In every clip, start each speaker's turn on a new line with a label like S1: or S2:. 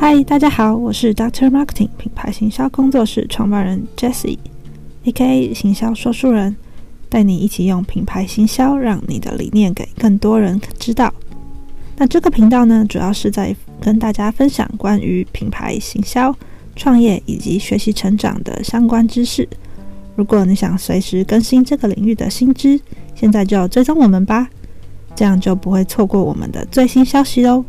S1: 嗨，大家好，我是 Doctor Marketing 品牌行销工作室创办人 Jessie，A.K.A 行销说书人，带你一起用品牌行销，让你的理念给更多人知道。那这个频道呢，主要是在跟大家分享关于品牌行销、创业以及学习成长的相关知识。如果你想随时更新这个领域的新知，现在就追踪我们吧，这样就不会错过我们的最新消息哦。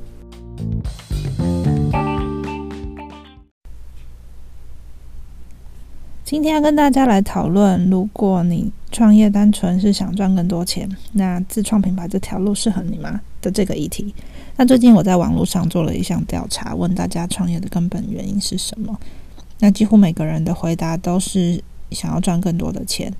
S1: 今天要跟大家来讨论，如果你创业单纯是想赚更多钱，那自创品牌这条路适合你吗？的这个议题。那最近我在网络上做了一项调查，问大家创业的根本原因是什么？那几乎每个人的回答都是想要赚更多的钱。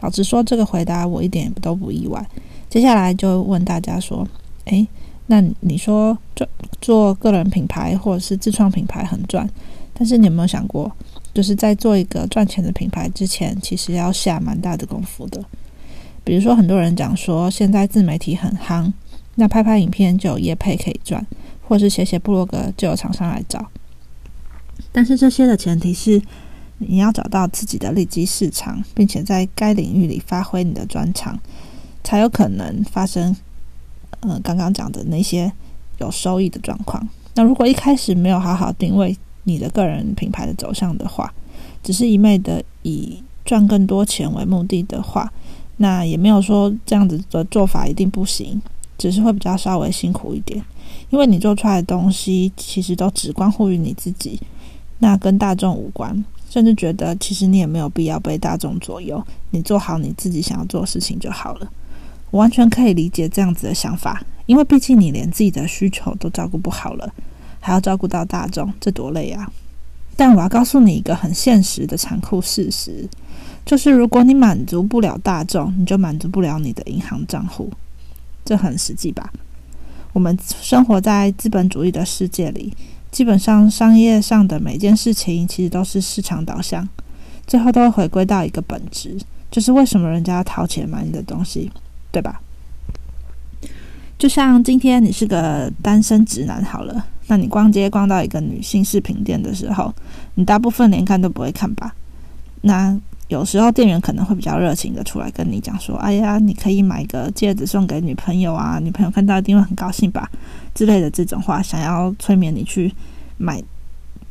S1: 老实说，这个回答我一点都不意外。接下来就问大家说：诶，那你说做做个人品牌或者是自创品牌很赚，但是你有没有想过？就是在做一个赚钱的品牌之前，其实要下蛮大的功夫的。比如说，很多人讲说现在自媒体很夯，那拍拍影片就有业配可以赚，或是写写部落格就有厂商来找。但是这些的前提是你要找到自己的利基市场，并且在该领域里发挥你的专长，才有可能发生呃刚刚讲的那些有收益的状况。那如果一开始没有好好定位，你的个人品牌的走向的话，只是一昧的以赚更多钱为目的的话，那也没有说这样子的做法一定不行，只是会比较稍微辛苦一点，因为你做出来的东西其实都只关乎于你自己，那跟大众无关，甚至觉得其实你也没有必要被大众左右，你做好你自己想要做的事情就好了。我完全可以理解这样子的想法，因为毕竟你连自己的需求都照顾不好了。还要照顾到大众，这多累啊！但我要告诉你一个很现实的残酷事实，就是如果你满足不了大众，你就满足不了你的银行账户。这很实际吧？我们生活在资本主义的世界里，基本上商业上的每件事情其实都是市场导向，最后都会回归到一个本质，就是为什么人家要掏钱买你的东西，对吧？就像今天你是个单身直男，好了。那你逛街逛到一个女性饰品店的时候，你大部分连看都不会看吧？那有时候店员可能会比较热情的出来跟你讲说：“哎呀，你可以买个戒指送给女朋友啊，女朋友看到一定会很高兴吧？”之类的这种话，想要催眠你去买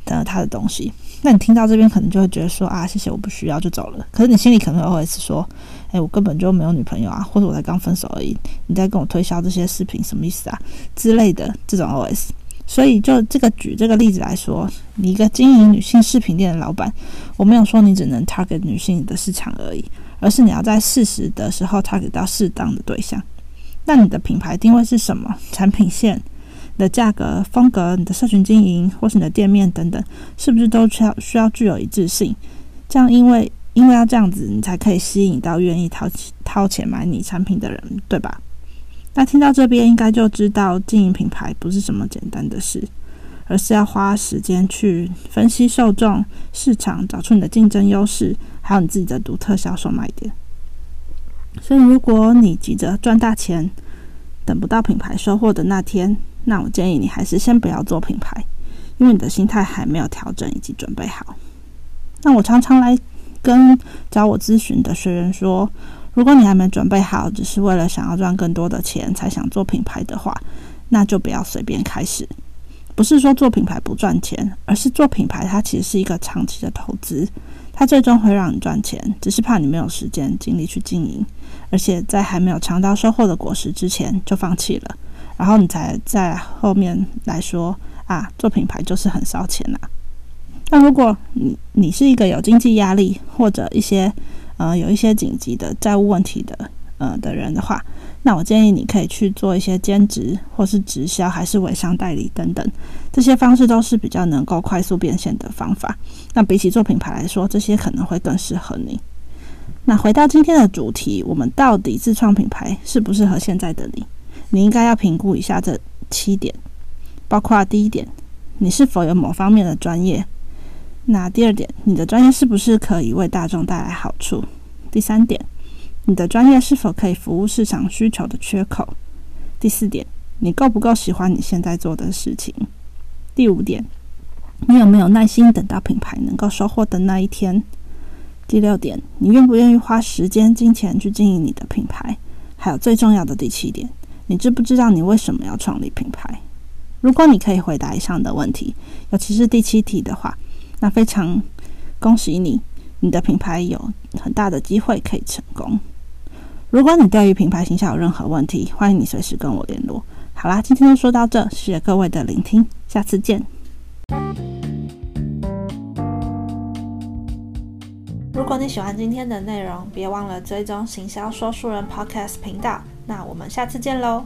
S1: 的他的东西。那你听到这边可能就会觉得说：“啊，谢谢，我不需要就走了。”可是你心里可能会是说：“哎，我根本就没有女朋友啊，或者我才刚分手而已，你在跟我推销这些饰品什么意思啊？”之类的这种 OS。所以，就这个举这个例子来说，你一个经营女性饰品店的老板，我没有说你只能 target 女性的市场而已，而是你要在适时的时候 target 到适当的对象。那你的品牌定位是什么？产品线、的价格、风格、你的社群经营，或是你的店面等等，是不是都需要需要具有一致性？这样，因为因为要这样子，你才可以吸引到愿意掏掏钱买你产品的人，对吧？那听到这边，应该就知道经营品牌不是什么简单的事，而是要花时间去分析受众、市场，找出你的竞争优势，还有你自己的独特销售卖点。所以，如果你急着赚大钱，等不到品牌收获的那天，那我建议你还是先不要做品牌，因为你的心态还没有调整以及准备好。那我常常来跟找我咨询的学员说。如果你还没准备好，只是为了想要赚更多的钱才想做品牌的话，那就不要随便开始。不是说做品牌不赚钱，而是做品牌它其实是一个长期的投资，它最终会让你赚钱，只是怕你没有时间精力去经营，而且在还没有尝到收获的果实之前就放弃了，然后你才在后面来说啊，做品牌就是很烧钱呐。那如果你你是一个有经济压力或者一些。呃，有一些紧急的债务问题的，呃的人的话，那我建议你可以去做一些兼职，或是直销，还是微商代理等等，这些方式都是比较能够快速变现的方法。那比起做品牌来说，这些可能会更适合你。那回到今天的主题，我们到底自创品牌适不适合现在的你？你应该要评估一下这七点，包括第一点，你是否有某方面的专业。那第二点，你的专业是不是可以为大众带来好处？第三点，你的专业是否可以服务市场需求的缺口？第四点，你够不够喜欢你现在做的事情？第五点，你有没有耐心等到品牌能够收获的那一天？第六点，你愿不愿意花时间、金钱去经营你的品牌？还有最重要的第七点，你知不知道你为什么要创立品牌？如果你可以回答以上的问题，尤其是第七题的话，那非常恭喜你，你的品牌有很大的机会可以成功。如果你对于品牌形象有任何问题，欢迎你随时跟我联络。好啦，今天就说到这，谢谢各位的聆听，下次见。如果你喜欢今天的内容，别忘了追踪行销说书人 Podcast 频道。那我们下次见喽。